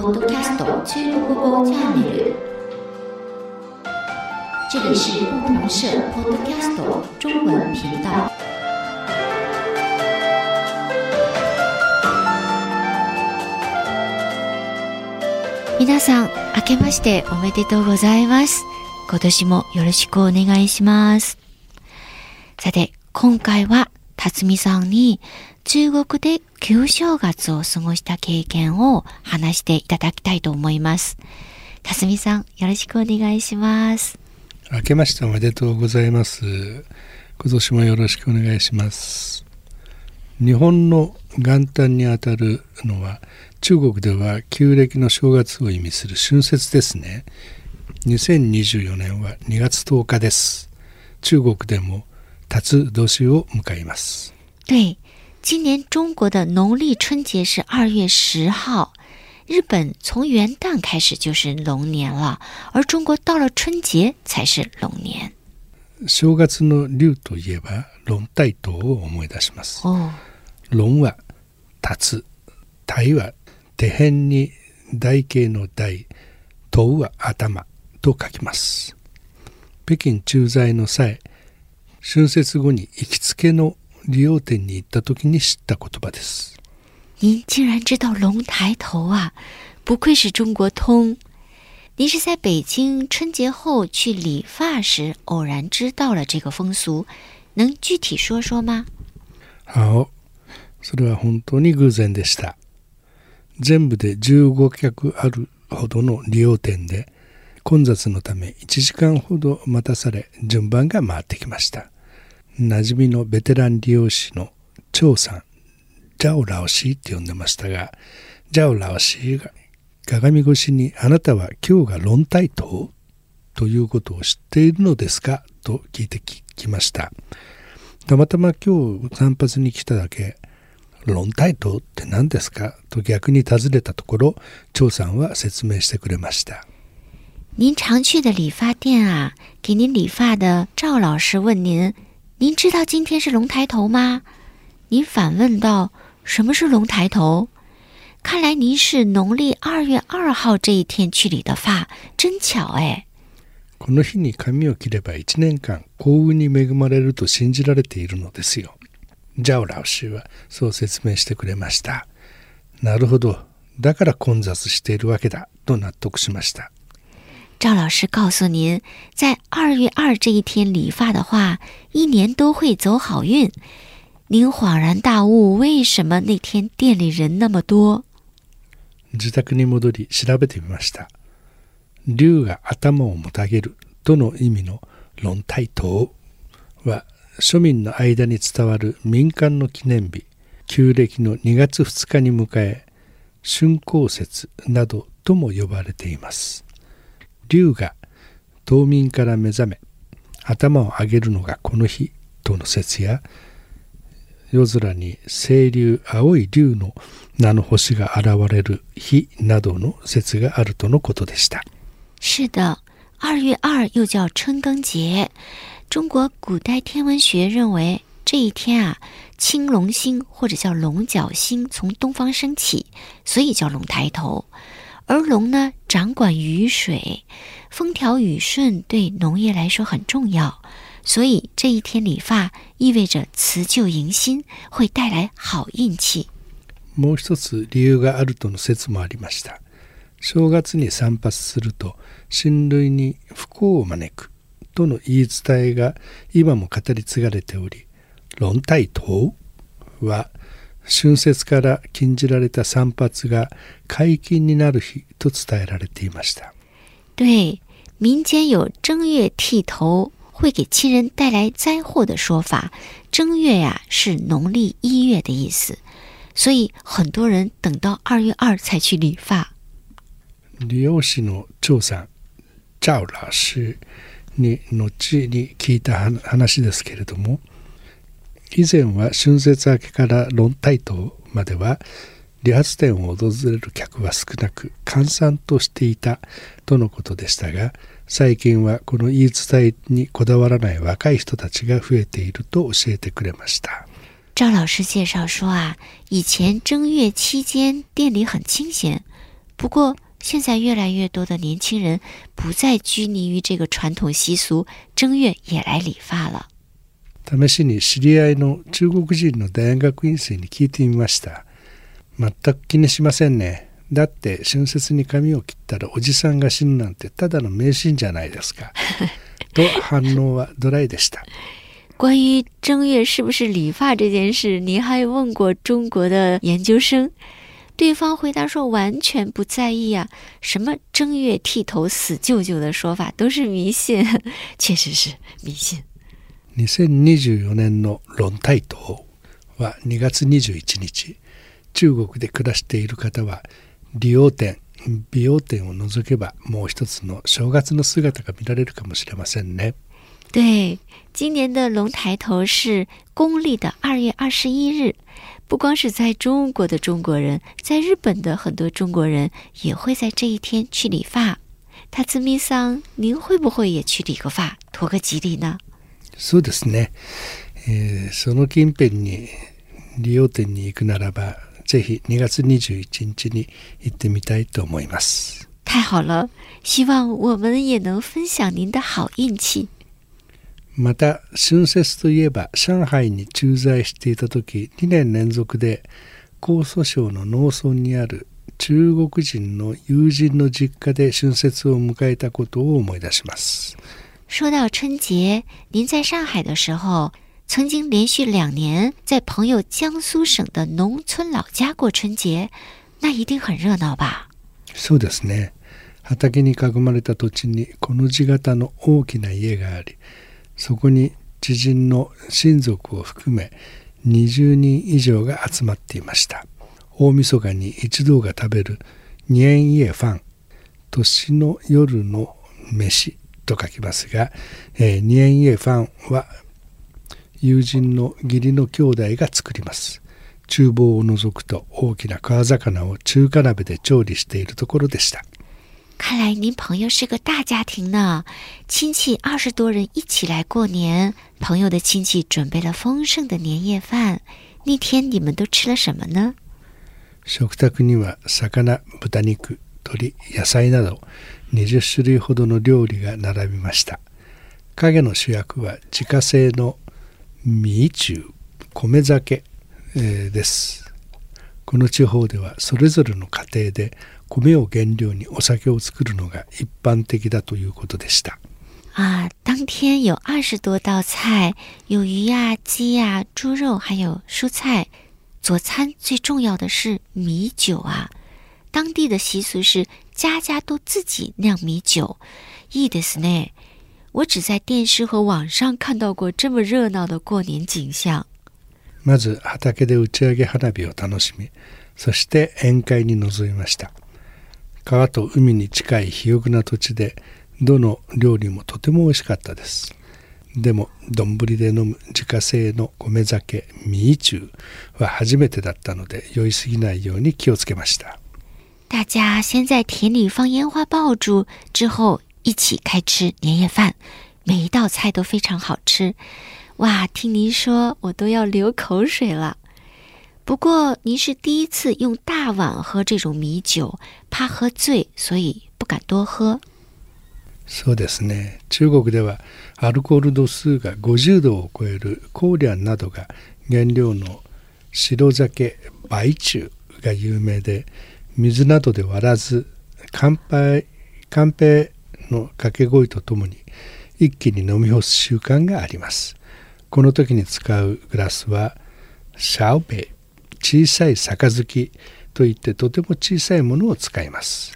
ポッドキャスト中国語チャンネル。这里是不同社 Podcast 中文频道。皆さん、明けましておめでとうございます。今年もよろしくお願いします。さて、今回は、辰巳さんに中国で旧正月を過ごした経験を話していただきたいと思います。辰巳さん、よろしくお願いします。明けましておめでとうございます。今年もよろしくお願いします。日本の元旦にあたるのは中国では旧暦の正月を意味する春節ですね。2024年は2月10日です。中国でも辰年を迎えます。对，今年中国的农历春节是二月十号。日本从元旦开始就是龙年了，而中国到了春节才是龙年。正月の龍といえば龍大刀を思い出します。龍は立つ、体は手辺に台形の台、刀は頭と書きます。北京駐在の際、春節後に行きつけの理容店に行った時に知った言葉です。您竟然知道龙抬头啊！不愧是中国通。您是在北京春节后去理发时偶然知道了这个风俗，能具体说说吗？好，それは本当に偶然でした。全部で15客あるほどの利用店で混雑のため1時間ほど待たされ順番が回ってきました。馴染みのベテラン利用師の張さんジャオラオシーって呼んでましたが、ジャオラオシーが鏡越しにあなたは今日が論体刀ということを知っているのですか？と聞いてきました。たまたま今日散髪に来ただけ、論体刀って何ですか？と逆に尋ねたところ、張さんは説明してくれました。您常去的理发店啊，给您理发的赵老师问您：“您知道今天是龙抬头吗？”您反问道。什么是龙抬头？看来您是农历二月二号这一天去理的发，真巧哎。この日に髪を切れば一年間幸運に恵まれると信じられているのですよ。ジャオ老師はそう説明してくれました。なるほど。だから混雑しているわけだと納得しました。 赵老师告诉您，在二月二这一天理发的话，一年都会走好运。您恍然大悟，为什么那天店里人那么多？自宅に戻り調べてみました。竜が頭をもたげるとの意味の論体刀は庶民の間に伝わる民間の記念日、旧暦の2月2日に迎え、春光節などとも呼ばれています。 竜が冬眠から目覚め、頭を上げるのがこの日との説や、夜空に清流青い竜の名の星が現れる日などの説があるとのことでした。是的，二月二又叫春耕节。中国古代天文学认为这一天啊，青龙星或者叫龙角星从东方升起，所以叫龙抬头。而龙呢，掌管雨水，风调雨顺对农业来说很重要。所以这一天理发意味着辞旧迎新，会带来好运气。もう一つ理由があるとの説もありました。正月に散髪すると親類に不幸を招くとの言い伝えが今も語り継がれており、論体刀は 春節から禁じられた散髪が解禁になる日と伝えられていました。对，民间有正月剃头会给亲人带来灾祸的说法，正月呀是农历一月的意思，所以很多人等到二月二才去理发。理容師の張さん、赵老師に後に聞いた話ですけれども、以前は春節明けから論大島までは理髪店を訪れる客は少なく閑散としていたとのことでしたが、最近はこの言い伝えにこだわらない若い人たちが増えていると教えてくれました。赵老师介绍说啊，以前正月期间店里很清闲，不过现在越来越多的年轻人不再拘泥于这个传统习俗，正月也来理发了。試しに知り合いの中国人の大学院生に聞いてみました。全く気にしませんね。だって春節に髪を切ったらおじさんが死ぬなんてただの迷信じゃないですか。と反応はドライでした。关于正月是不是理发这件事，你还问过中国的研究生，对方回答说完全不在意啊，什么正月剃头死舅舅的说法都是迷信，确实是迷信。2024年の論大島は2月21日中国で暮らしている方は理容店美容店を除けばもう一つの正月の姿が見られるかもしれませんね对，今年的龙抬头是公历的二月二十一日。不光是在中国的中国人，在日本的很多中国人也会在这一天去理发。塔兹米桑，您会不会也去理个发，图个吉利呢？そうですね、えーその近辺に理容店に行くならばぜひ2月21日に行ってみたいと思います。太好了，希望我们也能分享您的好运气。また春節といえば上海に駐在していた時2年連続で江蘇省の農村にある中国人の友人の実家で春節を迎えたことを思い出します说到春节，您在上海的时候，曾经连续两年在朋友江苏省的农村老家过春节，那一定很热闹吧？そうですね畑に囲まれた土地にこの字型の大きな家がありそこに知人の親族を含め20人以上が集まっていました大晦日に一同が食べる年夜飯年の夜の飯 と書きますが、えー年夜飯は友人の義理の兄弟が作ります厨房を除くと大きな川魚を中華鍋で調理しているところでした看来您朋友是个大家庭呢，亲戚二十多人一起来过年，朋友的亲戚准备了丰盛的年夜饭。那天你们都吃了什么呢？食卓には魚豚肉鶏野菜など20種類ほどの料理が並びました。影の主役は自家製の米中米酒、えーです。この地方ではそれぞれの家庭で米を原料にお酒を作るのが一般的だということでした。啊，当天有二十多道菜，有鱼呀、鸡呀、猪肉，还有蔬菜。佐餐最重要的是米酒啊，当地的习俗是家家都自己酿米酒。いいですね。我只在电视和网上看到过这么热闹的过年景象。まず畑で打ち上げ花火を楽しみそして宴会に臨みました川と海に近い肥沃な土地でどの料理もとても美味しかったですでも丼で飲む自家製の米酒米中は初めてだったので酔いすぎないように気をつけました大家先在田里放烟花爆竹，之后一起开吃年夜饭，每一道菜都非常好吃。哇，听您说，我都要流口水了。不过您是第一次用大碗喝这种米酒，怕喝醉，所以不敢多喝。そうですね中国ではアルコール度数が50度を超えるコーリャンなどが原料の白酒白酒が有名で 水などで割らず乾杯乾杯の掛け声とともに一気に飲み干す習慣があります。この時に使うグラスはシャオペイ小さい杯といってとても小さいものを使います。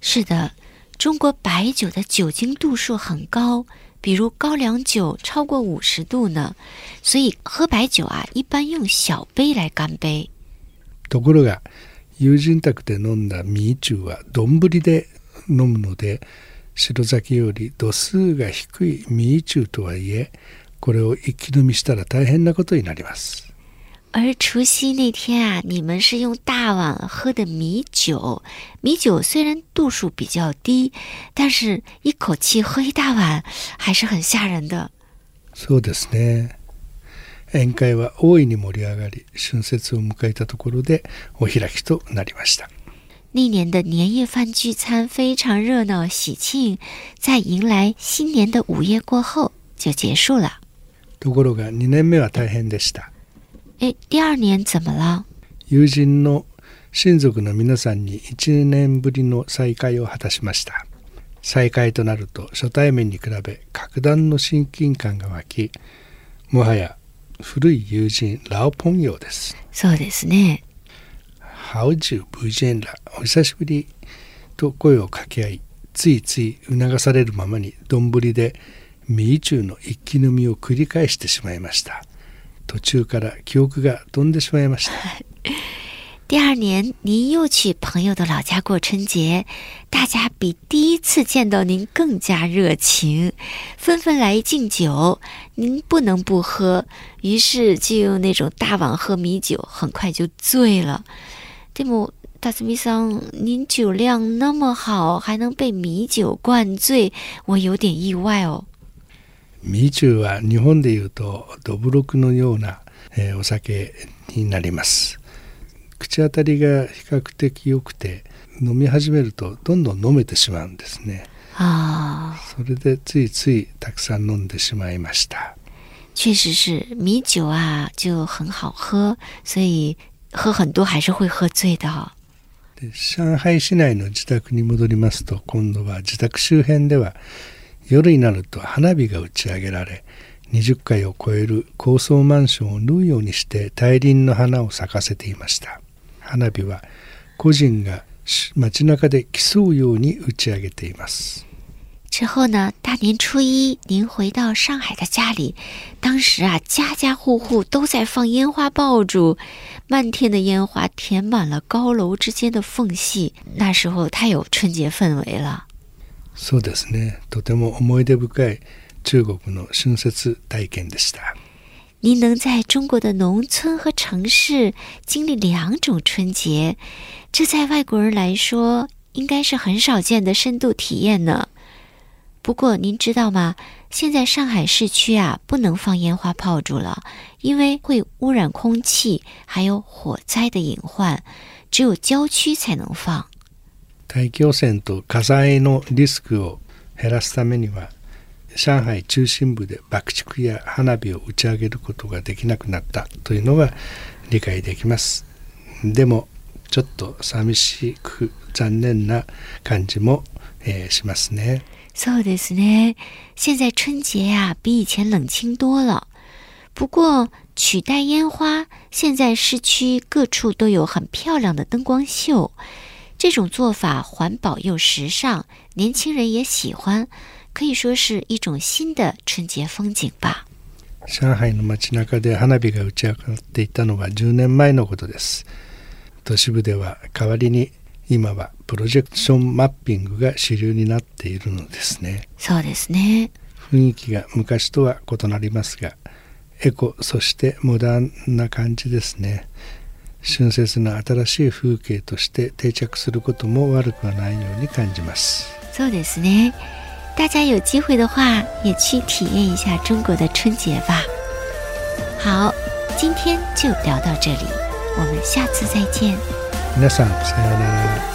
是的，中国白酒的酒精度数很高，比如高粱酒超过五十度呢，所以喝白酒啊，一般用小杯来干杯。ところが友人宅で飲んだ米中は丼で飲むので白酒より度数が低い米中とはいえこれを一気飲みしたら大変なことになります而除夕那天啊，你们是用大碗喝的米酒。米酒虽然度数比较低，但是一口气喝一大碗还是很吓人的。そうですね宴会は大いに盛り上がり春節を迎えたところでお開きとなりました那年的年夜饭聚餐非常热闹喜庆，在迎来新年的午夜过后就结束了。ところが2年目は大変でした哎，第二年怎么了？友人の親族の皆さんに1年ぶりの再会を果たしました再会となると初対面に比べ格段の親近感が湧きもはや古い友人ラオポンヨです。そうですね。ハウジュブジェンラお久しぶりと声を掛け合いついつい促されるままに丼でミーチューの一気飲みを繰り返してしまいました。途中から記憶が飛んでしまいました 第二年，您又去朋友的老家过春节，大家比第一次见到您更加热情，纷纷来敬酒，您不能不喝，于是就用那种大碗喝米酒，很快就醉了。蒂姆大斯米桑，您酒量那么好，还能被米酒灌醉，我有点意外哦。米酒啊，日本でいうとドブロクのようなお酒になります。口当たりが比較的良くて飲み始めるとどんどん飲めてしまうんですね。啊，それでついついたくさん飲んでしまいました。确实是米酒啊，就很好喝，所以喝很多还是会喝醉的哦。で上海市内の自宅に。戻りますと今度は自宅周辺では夜に。なると花火が打ち上げられ20階を超える高層マンションを縫うように。して大輪の花を咲かせていました花火は個人がし街中で競うように打ち上げています。之后呢，大年初一您回到上海的家里，当时啊，家家户户都在放烟花爆竹，漫天的烟花填满了高楼之间的缝隙，那时候太有春节氛围了。そうですね。とても思い出深い中国の春節体験でした您能在中国的农村和城市经历两种春节，这在外国人来说应该是很少见的深度体验呢。不过您知道吗？现在上海市区啊不能放烟花炮竹了，因为会污染空气，还有火灾的隐患，只有郊区才能放。大気汚染と火災のリスクを減らすためには 上海中心部で爆竹や花火を打ち上げることができなくなったというのが理解できますでもちょっと寂しく残念な感じも、えーしますねそうですね。现在春节呀、比以前冷清多了。不过取代烟花，现在市区各处都有很漂亮的灯光秀。这种做法环保又时尚，年轻人也喜欢，可以说是一种新的春节风景吧。上海の街中で花火が打ち上がっていたのは10年前のことです都市部では代わりに今はプロジェクションマッピングが主流になっているのですねそうですね。雰囲気が昔とは異なりますがエコそしてモダンな感じですね春節の新しい風景として定着することも悪くはないように感じますそうですね。大家有机会的话，也去体验一下中国的春节吧。好，今天就聊到这里，我们下次再见。皆さんさようなら